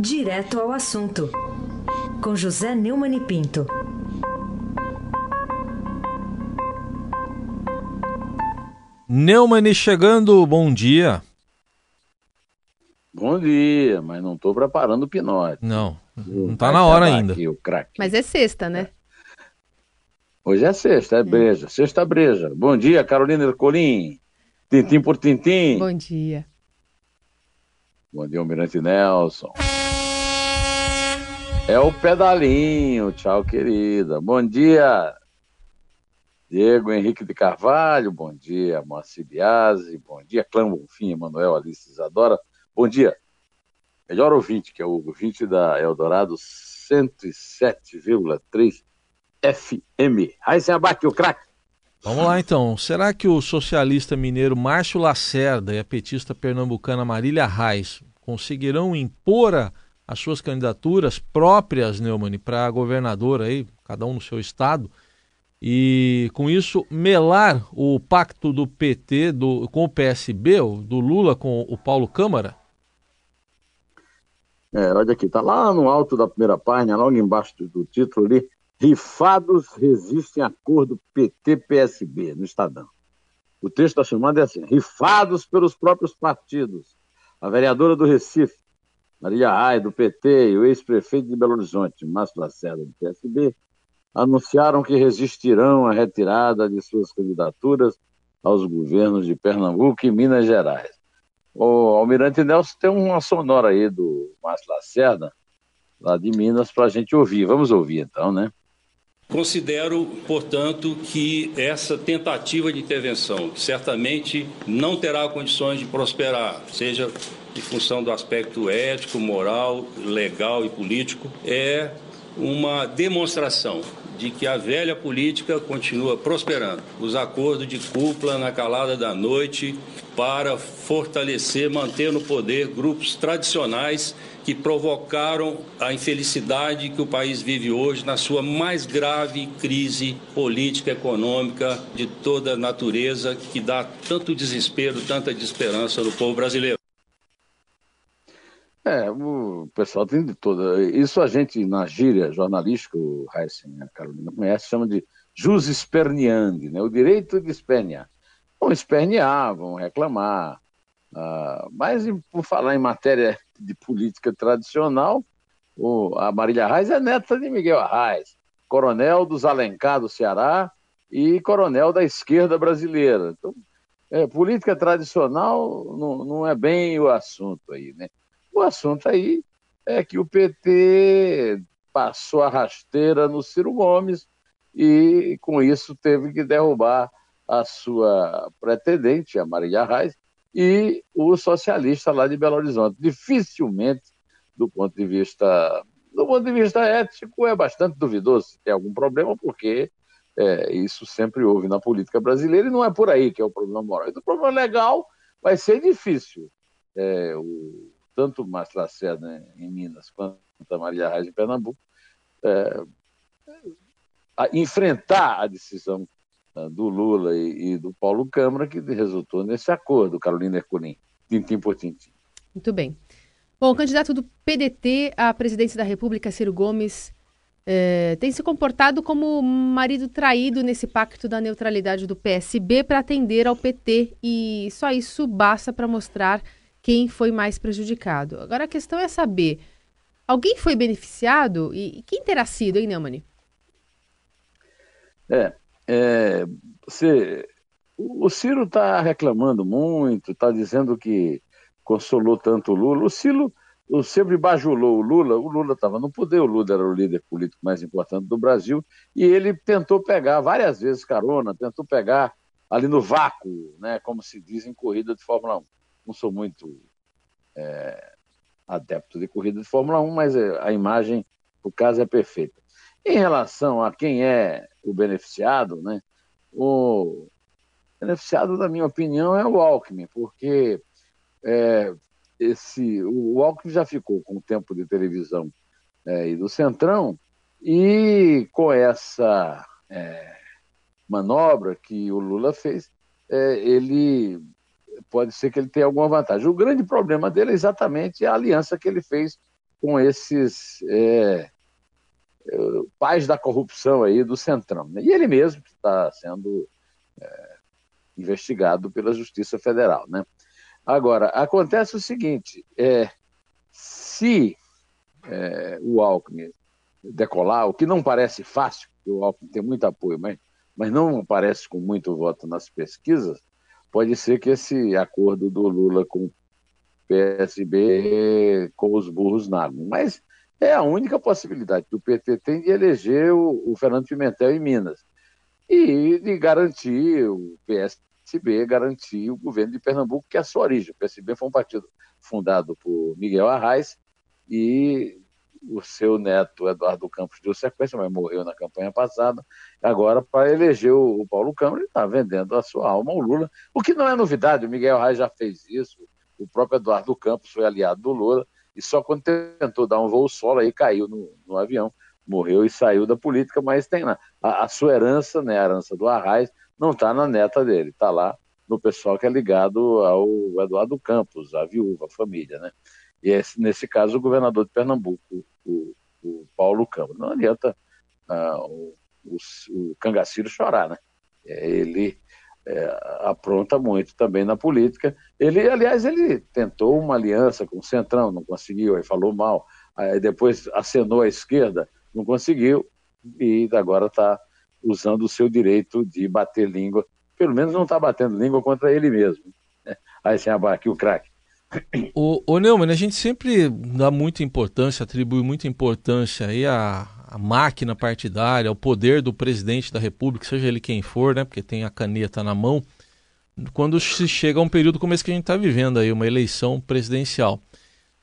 Direto ao assunto, com José Neumann e Pinto. Neumann chegando, bom dia. Bom dia, mas não estou preparando o pinote. Não, não está na hora ainda. Aqui, o craque. Mas é sexta, né? Hoje é sexta, é breja, sexta breja. Bom dia, Carolina Ercolim. Tintim por tintim. Bom dia. Bom dia, Almirante Nelson. É o pedalinho, tchau, querida. Bom dia, Diego Henrique de Carvalho. Bom dia, Moacir Biasi. Bom dia, Clã Bonfim, Emanuel Alice Isadora. Bom dia, melhor ouvinte, que é o ouvinte da Eldorado 107,3 FM. Aí você abate o craque. Vamos lá então. Será que o socialista mineiro Márcio Lacerda e a petista pernambucana Marília Reis conseguirão impor a, as suas candidaturas próprias, Neumann, para governador aí, cada um no seu estado, e com isso melar o pacto do PT do, com o PSB, do Lula com o Paulo Câmara? É, olha aqui, tá lá no alto da primeira página, logo embaixo do título ali, Rifados resistem a acordo PT-PSB, no Estadão. O texto da chamada é assim: rifados pelos próprios partidos. A vereadora do Recife, Maria Rai, do PT, e o ex-prefeito de Belo Horizonte, Márcio Lacerda, do PSB, anunciaram que resistirão à retirada de suas candidaturas aos governos de Pernambuco e Minas Gerais. O Almirante Nelson tem uma sonora aí do Márcio Lacerda, lá de Minas, para a gente ouvir. Vamos ouvir então, né? Considero, portanto, que essa tentativa de intervenção, certamente não terá condições de prosperar, seja em função do aspecto ético, moral, legal e político, é uma demonstração de que a velha política continua prosperando. Os acordos de cúpula na calada da noite para fortalecer, manter no poder grupos tradicionais que provocaram a infelicidade que o país vive hoje na sua mais grave crise política, econômica, de toda natureza, que dá tanto desespero, tanta desesperança no povo brasileiro. É, o pessoal tem de toda. Isso a gente, na gíria jornalística, o Heisen, a Carolina conhece, chama de jus esperneandi, né? o direito de espernear. Vão espernear, vão reclamar. Uh, mas, por falar em matéria de política tradicional, o, a Marília Reis é neta de Miguel Arraes, coronel dos Alencar do Ceará e coronel da esquerda brasileira. Então, é, política tradicional não, não é bem o assunto aí, né? O assunto aí é que o PT passou a rasteira no Ciro Gomes e, com isso, teve que derrubar a sua pretendente, a Marília Reis, e o socialista lá de Belo Horizonte. Dificilmente, do ponto de vista do ponto de vista ético, é bastante duvidoso se tem algum problema, porque é, isso sempre houve na política brasileira e não é por aí que é o problema moral. O problema legal vai ser difícil. É, o, tanto Márcio Lacerda em Minas quanto a Maria Reis em Pernambuco é, a enfrentar a decisão ah, do Lula e, e, do Paulo Câmara, que resultou nesse acordo, Carolina Ercolim, tintim por tintim. Muito bem. Bom, o candidato do PDT à presidência da República, Ciro Gomes, eh, tem se comportado como marido traído nesse pacto da neutralidade do PSB para atender ao PT e só isso basta para mostrar quem foi mais prejudicado. Agora a questão é saber, alguém foi beneficiado e, e quem terá sido, hein, Neumann? É, é, você, o Ciro está reclamando muito, está dizendo que consolou tanto o Lula. O Ciro o sempre bajulou o Lula, o Lula estava no poder, o Lula era o líder político mais importante do Brasil, e ele tentou pegar várias vezes carona, tentou pegar ali no vácuo, né, como se diz em corrida de Fórmula 1. Não sou muito é, adepto de corrida de Fórmula 1, mas é, a imagem, o caso é perfeita. Em relação a quem é o beneficiado, né? O beneficiado, na minha opinião, é o Alckmin, porque é, esse, o Alckmin já ficou com o tempo de televisão é, e do Centrão, e com essa é, manobra que o Lula fez, é, ele pode ser que ele tenha alguma vantagem. O grande problema dele é exatamente a aliança que ele fez com esses é, é, pais da corrupção aí do Centrão. Né? E ele mesmo que está sendo é, investigado pela Justiça Federal. Né? Agora, acontece o seguinte: é, se é, o Alckmin decolar, o que não parece fácil, porque o Alckmin tem muito apoio, mas, mas não parece com muito voto nas pesquisas, pode ser que esse acordo do Lula com o PSB com os burros nadam. Mas é a única possibilidade que o PT tem de eleger o, o Fernando Pimentel em Minas e de garantir o PSB, garantir o governo de Pernambuco, que é a sua origem. O PSB foi um partido fundado por Miguel Arraes e o seu neto Eduardo Campos deu sequência, mas morreu na campanha passada. Agora, para eleger o, Paulo Câmara, ele está vendendo a sua alma ao Lula, o que não é novidade. O Miguel Reis já fez isso, o próprio Eduardo Campos foi aliado do Lula, e só quando tentou dar um voo solo aí caiu no, no avião, morreu e saiu da política, mas tem lá. A, a sua herança, né, a herança do Arraes, não está na neta dele, está lá no pessoal que é ligado ao Eduardo Campos, a viúva, a família, né? E é, nesse caso, o governador de Pernambuco, o, o Paulo Câmara. Não adianta ah, o, o, o Cangaciro chorar, né? É, ele é, apronta muito também na política. Ele, aliás, ele tentou uma aliança com o Centrão, não conseguiu, aí falou mal. Aí depois acenou à esquerda, não conseguiu, e agora está usando o seu direito de bater língua. Pelo menos não está batendo língua contra ele mesmo. Aí sem aqui o craque. O, o Neumann, a gente sempre dá muita importância, atribui muita importância aí à, máquina partidária, ao poder do presidente da República, seja ele quem for, né? Porque tem a caneta na mão, quando se chega a um período como esse que a gente está vivendo aí, uma eleição presidencial.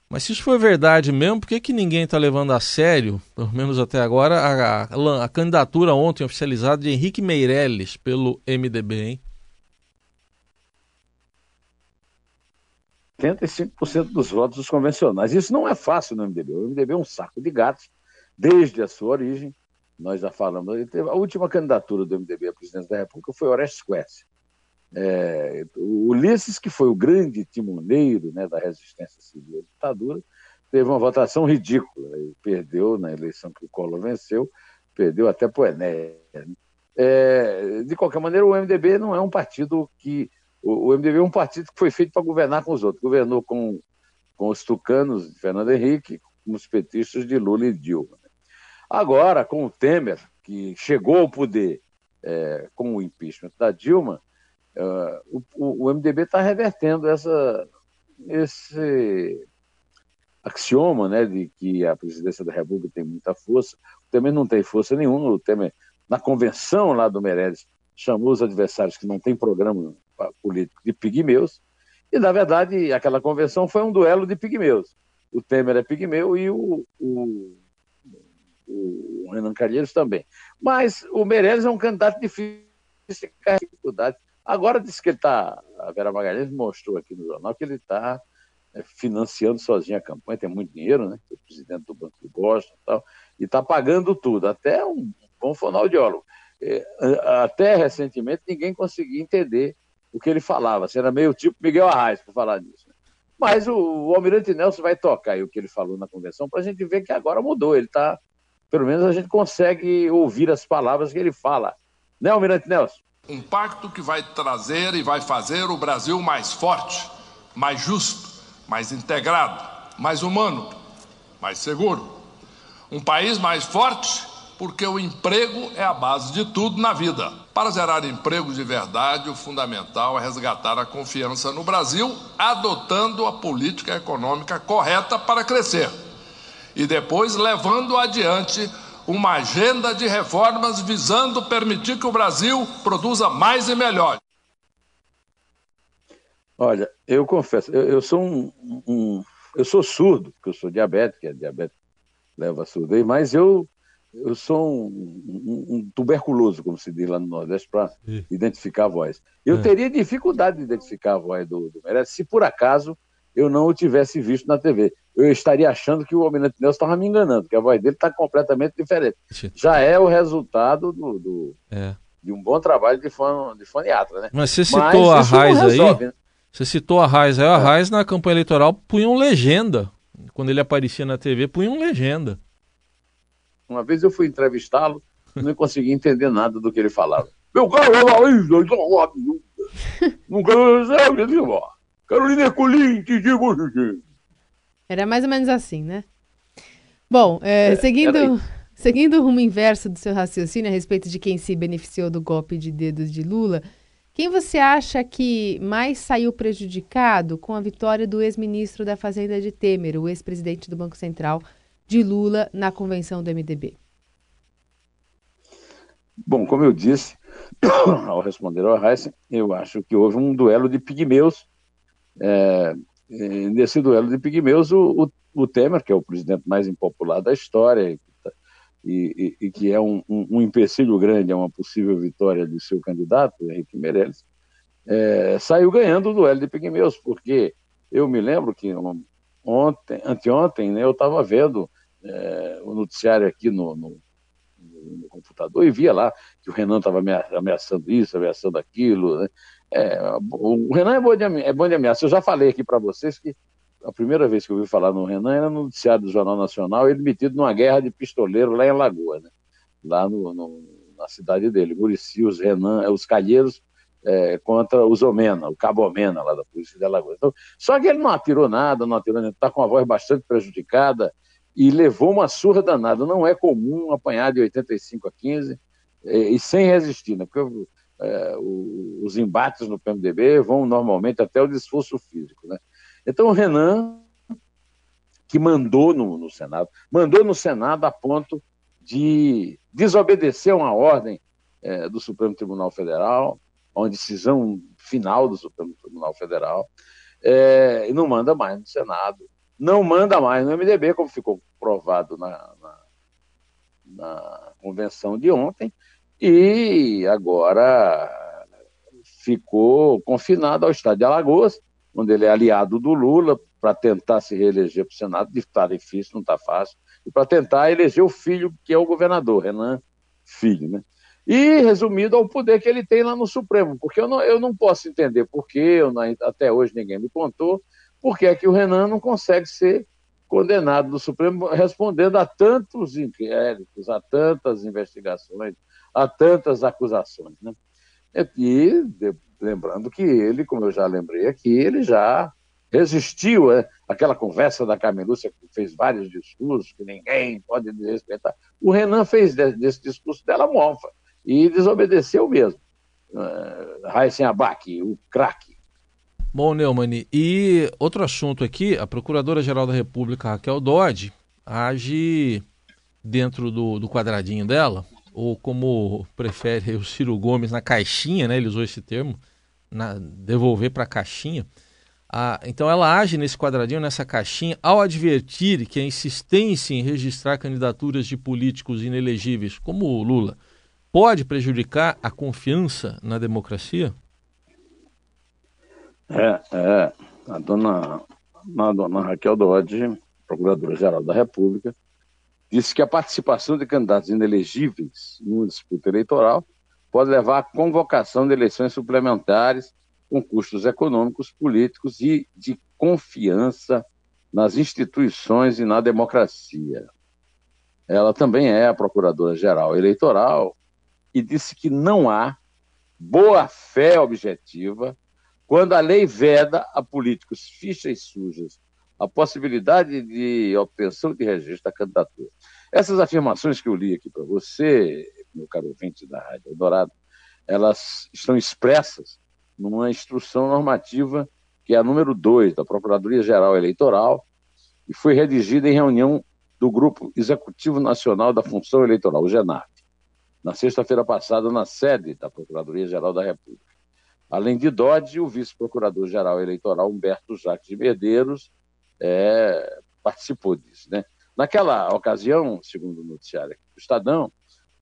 Mas se isso for verdade mesmo, por que, que ninguém está levando a sério, pelo menos até agora, a, a, a candidatura ontem oficializada de Henrique Meirelles pelo MDB, hein? 85% dos votos dos convencionais. Isso não é fácil no MDB. O MDB é um saco de gatos, desde a sua origem. Nós já falamos. A última candidatura do MDB à presidência da República foi Orestes Quercia. É, o Ulisses, que foi o grande timoneiro né, da resistência civil à ditadura, teve uma votação ridícula. Ele perdeu na eleição que o Collor venceu, perdeu até para o Enéas. É, de qualquer maneira, o MDB não é um partido que o, o MDB é um partido que foi feito para governar com os outros. Governou com, com os tucanos de Fernando Henrique, com os petistas de Lula e Dilma. Agora, com o Temer, que chegou ao poder é, com o impeachment da Dilma, é, o, o, MDB está revertendo essa, esse axioma né, de que a presidência da República tem muita força. O Temer não tem força nenhuma. O Temer, na convenção lá do Meirelles, chamou os adversários que não têm programa político de pigmeus, e, na verdade, aquela convenção foi um duelo de pigmeus. O Temer é pigmeu e o, o, o Renan Calheiros também. Mas o Meirelles é um candidato difícil, de dificuldade. Agora diz que ele está, a Vera Magalhães mostrou aqui no jornal que ele está é, financiando sozinho a campanha, tem muito dinheiro, né? O presidente do Banco de Boston e tal, e está pagando tudo, até um bom fonoaudiólogo. É, até recentemente ninguém conseguia entender o que ele falava. Você era meio tipo Miguel Arraes para falar disso. Mas o, o, Almirante Nelson vai tocar aí o que ele falou na convenção para a gente ver que agora mudou. Ele está, pelo menos a gente consegue ouvir as palavras que ele fala. Né, Almirante Nelson? Um pacto que vai trazer e vai fazer o Brasil mais forte, mais justo, mais integrado, mais humano, mais seguro. Um país mais forte porque o emprego é a base de tudo na vida. Para gerar empregos de verdade, o fundamental é resgatar a confiança no Brasil, adotando a política econômica correta para crescer. E depois levando adiante uma agenda de reformas visando permitir que o Brasil produza mais e melhor. Olha, eu confesso, eu, eu sou um, um, eu sou surdo, porque eu sou diabético, a diabetes leva a surdez, mas eu eu sou um, um, um, tuberculoso, como se diz lá no Nordeste, para identificar a voz. Eu é. teria dificuldade de identificar a voz do, do Meirelles se por acaso eu não o tivesse visto na TV. Eu estaria achando que o Almirante Nelson estava me enganando, que a voz dele está completamente diferente. Já é o resultado do, do é. de um bom trabalho de, fone, de foniatra, né? Mas você citou Mas a Raiz aí, né? você citou a Raiz aí, a é. Raiz na campanha eleitoral punham legenda quando ele aparecia na TV, punham legenda. Uma vez eu fui entrevistá-lo, não consegui entender nada do que ele falava. Meu caro Aloysio, não quero Carolina Ercolim, te digo Era mais ou menos assim, né? Bom, é, é, seguindo, seguindo o rumo inverso do seu raciocínio a respeito de quem se beneficiou do golpe de dedos de Lula, quem você acha que mais saiu prejudicado com a vitória do ex-ministro da Fazenda de Temer, o ex-presidente do Banco Central, de Lula, na convenção do MDB? Bom, como eu disse, ao responder ao Heisen, eu acho que houve um duelo de pigmeus. É, nesse duelo de pigmeus, o, o, o, Temer, que é o presidente mais impopular da história e, e, e que é um, um, um, empecilho grande a uma possível vitória de seu candidato, Henrique Meirelles, é, saiu ganhando o duelo de pigmeus, porque eu me lembro que ontem, anteontem, né, eu estava vendo é, o noticiário aqui no, no no computador e via lá que o Renan estava ameaçando isso, ameaçando aquilo. Né? É, o Renan é bom, de, é bom de ameaça. Eu já falei aqui para vocês que a primeira vez que eu ouvi falar no Renan era no noticiário do Jornal Nacional, ele metido numa guerra de pistoleiro lá em Alagoas, né? lá no, no, na cidade dele. Murici, os Renan, os Calheiros é, contra os Omena, o Cabo Omena, lá da Polícia de Alagoas. Então, só que ele não atirou nada, não atirou nada, está com a voz bastante prejudicada, e levou uma surra danada. Não é comum apanhar de 85 a 15 e, e sem resistir, né? porque é, o, os embates no PMDB vão normalmente até o desforço físico. Né? Então o Renan, que mandou no, no Senado, mandou no Senado a ponto de desobedecer uma ordem é, do Supremo Tribunal Federal, uma decisão final do Supremo Tribunal Federal, é, e não manda mais no Senado não manda mais no MDB, como ficou provado na, na, na convenção de ontem, e agora ficou confinado ao estado de Alagoas, onde ele é aliado do Lula para tentar se reeleger para o Senado. Está difícil, não está fácil. E para tentar eleger o filho, que é o governador, Renan Filho. Né? E, resumido, ao poder que ele tem lá no Supremo, porque eu não, eu não posso entender por que, até hoje ninguém me contou, por que é que o Renan não consegue ser condenado no Supremo respondendo a tantos inquéritos, a tantas investigações, a tantas acusações. Né? E lembrando que ele, como eu já lembrei aqui, ele já resistiu é, àquela conversa da Camelúcia, que fez vários discursos que ninguém pode desrespeitar. O Renan fez desse discurso dela mofa e desobedeceu mesmo. Uh, Raíssen Abac, o craque, Bom, Neumann, e outro assunto aqui, a Procuradora-Geral da República, Raquel Dodge, age dentro do, do quadradinho dela, ou como prefere o Ciro Gomes, na caixinha, né? Ele usou esse termo, na, devolver para a caixinha. Ah, então ela age nesse quadradinho, nessa caixinha, ao advertir que a insistência em registrar candidaturas de políticos inelegíveis, como o Lula, pode prejudicar a confiança na democracia? É, é. A dona, a dona Raquel Dodge, Procuradora-Geral da República, disse que a participação de candidatos inelegíveis numa disputa eleitoral pode levar à convocação de eleições suplementares com custos econômicos, políticos e de confiança nas instituições e na democracia. Ela também é a Procuradora-Geral Eleitoral e disse que não há boa-fé objetiva quando a lei veda a políticos fichas sujas a possibilidade de obtenção de registro da candidatura. Essas afirmações que eu li aqui para você, meu caro ouvinte da Rádio Eldorado, elas estão expressas numa instrução normativa que é a número 2 da Procuradoria-Geral Eleitoral e foi redigida em reunião do Grupo Executivo Nacional da Função Eleitoral, o GENAP, na sexta-feira passada, na sede da Procuradoria-Geral da República. Além de Dodge, o vice-procurador-geral eleitoral Humberto Jacques de Medeiros é, participou disso. Né? Naquela ocasião, segundo o noticiário do Estadão,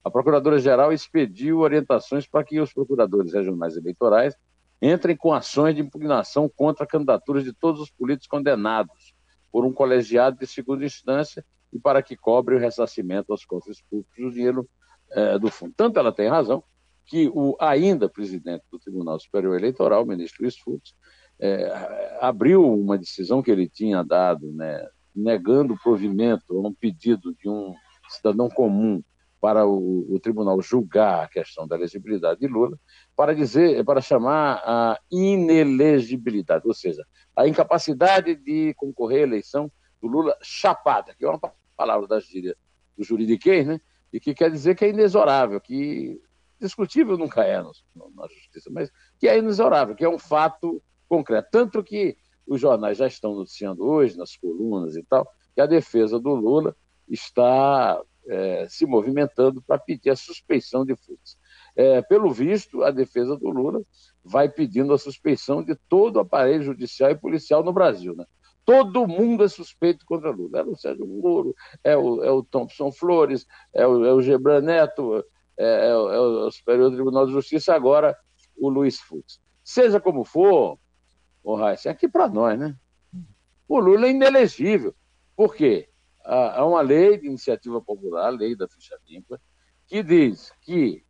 a Procuradora-Geral expediu orientações para que os procuradores regionais eleitorais entrem com ações de impugnação contra candidaturas de todos os políticos condenados por um colegiado de segunda instância e para que cobre o ressarcimento aos cofres públicos do dinheiro é, do fundo. Tanto ela tem razão, que o ainda presidente do Tribunal Superior Eleitoral, o ministro Luiz Fux, é, abriu uma decisão que ele tinha dado né, negando provimento a um pedido de um cidadão comum para o, o, tribunal julgar a questão da elegibilidade de Lula, para dizer, para chamar a inelegibilidade, ou seja, a incapacidade de concorrer à eleição do Lula chapada, que é uma palavra da gíria do juridiquês, né? E que quer dizer que é inexorável, que discutível nunca é na justiça, mas que é inexorável, que é um fato concreto. Tanto que os jornais já estão noticiando hoje, nas colunas e tal, que a defesa do Lula está é, se movimentando para pedir a suspeição de Fux. É, pelo visto, a defesa do Lula vai pedindo a suspeição de todo o aparelho judicial e policial no Brasil. Né? Todo mundo é suspeito contra Lula. É o Sérgio Moro, é o, é o Thompson Flores, é o, é o Gebran Neto, é, é, o, é o Superior Tribunal de Justiça, agora o Luiz Fux. Seja como for, o Raíssa, é aqui para nós, né? O Lula é inelegível. Por quê? Há uma lei de iniciativa popular, a lei da ficha limpa, que diz que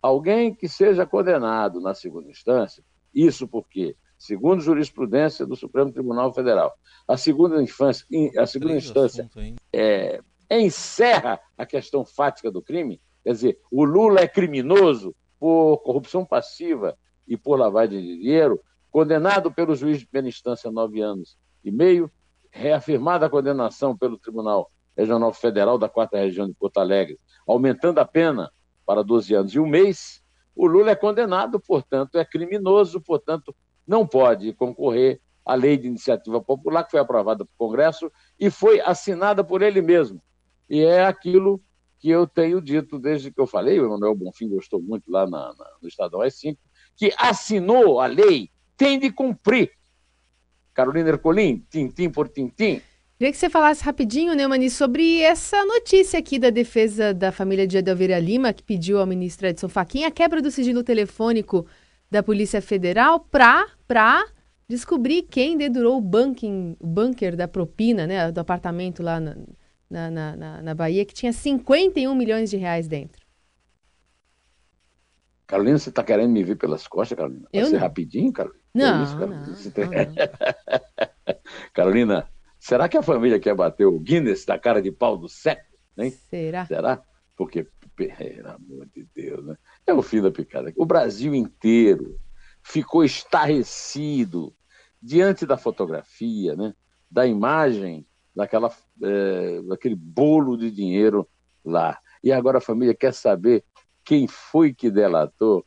alguém que seja condenado na segunda instância, isso porque, segundo jurisprudência do Supremo Tribunal Federal, a segunda, infância, a segunda instância é, encerra a questão fática do crime, quer dizer, o Lula é criminoso por corrupção passiva e por lavagem de dinheiro, condenado pelo juiz de primeira instância a nove anos e meio, reafirmada a condenação pelo Tribunal Regional Federal da Quarta Região de Porto Alegre, aumentando a pena para 12 anos e um mês, o Lula é condenado, portanto, é criminoso, portanto, não pode concorrer à lei de iniciativa popular que foi aprovada pelo Congresso e foi assinada por ele mesmo. E é aquilo que eu tenho dito desde que eu falei, o Emanuel Bonfim gostou muito lá na, na, no Estadão S5, que assinou a lei tem de cumprir. Carolina Ercolim, tintim por tintim. Queria que você falasse rapidinho, Neumani, sobre essa notícia aqui da defesa da família de Adelveira Lima, que pediu ao ministro Edson Fachin a quebra do sigilo telefônico da Polícia Federal para descobrir quem dedurou o, banking, o bunker da propina, né, do apartamento lá na, na, na, na Bahia, que tinha 51 milhões de reais dentro. Carolina, você está querendo me ver pelas costas, Carolina? Vai eu ser não. rapidinho, Carolina? Não, é isso, Carolina? Não, tem... não. Carolina, será que a família quer bater o Guinness da cara de pau do século? Hein? Será? Será? Porque, pelo amor de Deus, né? É o fim da picada. O Brasil inteiro ficou estarrecido diante da fotografia, né? da imagem daquela, é, daquele bolo de dinheiro lá. E agora a família quer saber quem foi que delatou.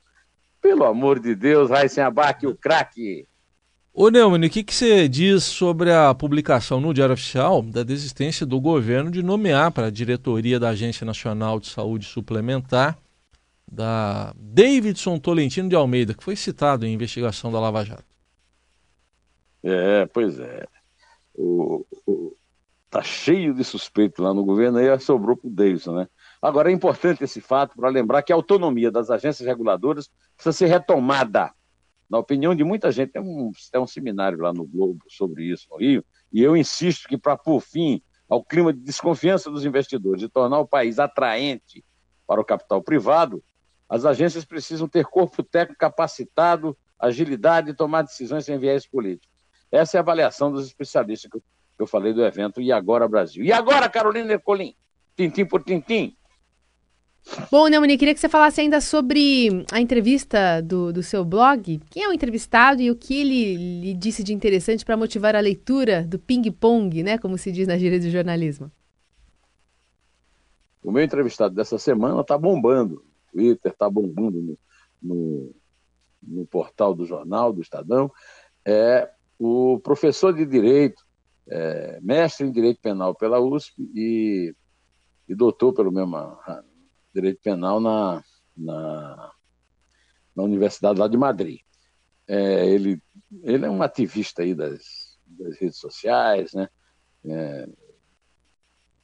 Pelo amor de Deus, Raíssen Abac, o craque. Ô Neumann, o que, que você diz sobre a publicação no Diário Oficial da desistência do governo de nomear para a diretoria da Agência Nacional de Saúde Suplementar da Davidson Tolentino de Almeida, que foi citado em investigação da Lava Jato? É, pois é. O, o, tá cheio de suspeito lá no governo, aí sobrou para o Davidson, né? Agora, é importante esse fato para lembrar que a autonomia das agências reguladoras precisa ser retomada. Na opinião de muita gente, tem um, tem um seminário lá no Globo sobre isso, no Rio, e eu insisto que, para pôr fim ao clima de desconfiança dos investidores e tornar o país atraente para o capital privado, as agências precisam ter corpo técnico capacitado, agilidade e tomar decisões sem viés político. Essa é a avaliação dos especialistas que eu falei do evento E Agora Brasil. E agora, Carolina Ercolim, tintim por tintim, Bom, Neumani, queria que você falasse ainda sobre a entrevista do, do seu blog. Quem é o entrevistado e o que ele lhe disse de interessante para motivar a leitura do ping-pong, né? Como se diz na gíria do jornalismo. O meu entrevistado dessa semana está bombando. Twitter está bombando no, no, no, portal do jornal, do Estadão. É o professor de Direito, é, mestre em Direito Penal pela USP e, e doutor pelo mesmo direito penal na, na, na Universidade lá de Madrid. É, ele, ele é um ativista aí das, das redes sociais, né? É,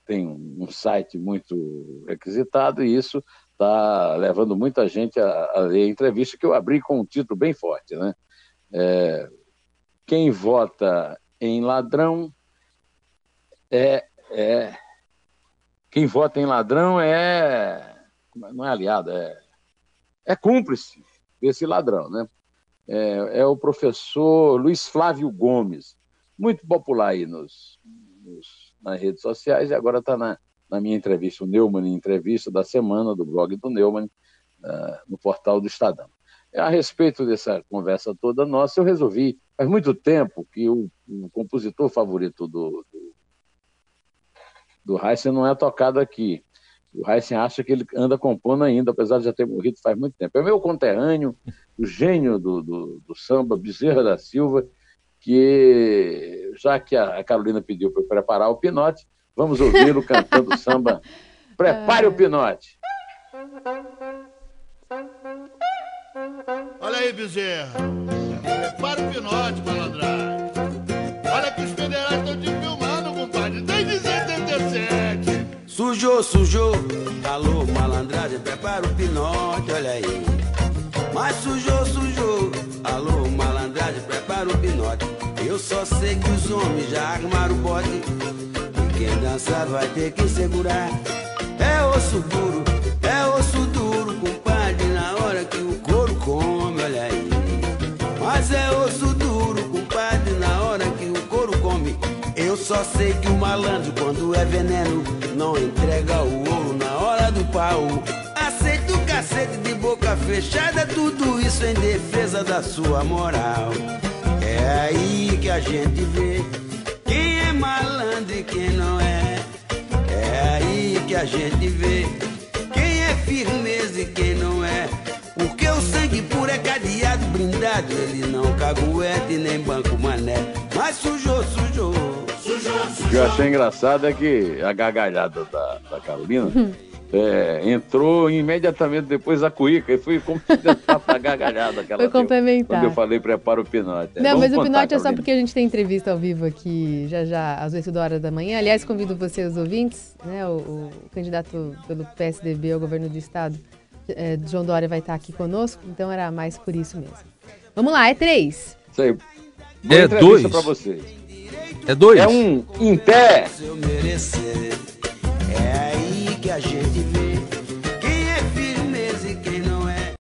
tem um, site muito requisitado e isso está levando muita gente a, a, ler a entrevista que eu abri com um título bem forte, né? É, quem vota em ladrão é, é quem vota em ladrão é não é aliado, é, é cúmplice desse ladrão, né? É, é, o professor Luiz Flávio Gomes, muito popular aí nos, nos, nas redes sociais e agora está na, na minha entrevista, o Neumann Entrevista da semana, do blog do Neumann, uh, no portal do Estadão. A respeito dessa conversa toda nossa, eu resolvi, faz muito tempo que o, o compositor favorito do, do, do Heisen não é tocado aqui. O Heisen acha que ele anda compondo ainda, apesar de já ter morrido faz muito tempo. É meu conterrâneo, o gênio do, do, do samba, Bezerra da Silva, que já que a Carolina pediu para preparar o pinote, vamos ouvi-lo cantando samba. Prepare o pinote. Olha aí, Bezerra. Prepara o pinote, malandragem. Sujou, sujou. Alô, malandragem, prepara o pinote, olha aí. Mas sujou, sujou. Alô, malandragem, prepara o pinote. Eu só sei que os homens já armaram o bote. E quem dançar vai ter que segurar. É osso duro, é osso duro, compadre, na hora que o couro come, olha aí. Mas é osso duro, compadre, na hora que o couro come. Eu só sei malandro, quando é veneno, não entrega o ouro na hora do pau. Aceita o cacete de boca fechada, tudo isso em defesa da sua moral. É aí que a gente vê quem é malandro e quem não é. É aí que a gente vê quem é firmeza e quem não é. Porque o sangue puro é cadeado, blindado. Ele não caguete nem banco mané. Mas sujou, sujou. Que eu achei engraçado é que a gargalhada da, da Carolina é, entrou imediatamente depois da cuíca e fui complementar a gargalhada que ela Foi complementar. Quando eu falei prepara o pinote. Não, mas o pinote é só porque a gente tem entrevista ao vivo aqui já já às 8 horas da manhã. Aliás, convido você, os ouvintes, né, o, o candidato pelo PSDB ao governo do estado, é, João Dória, vai estar aqui conosco, então era mais por isso mesmo. Vamos lá, é três. Isso aí. Boa é dois. para vocês. É dois? É um em pé. Se eu merecer, é aí que a gente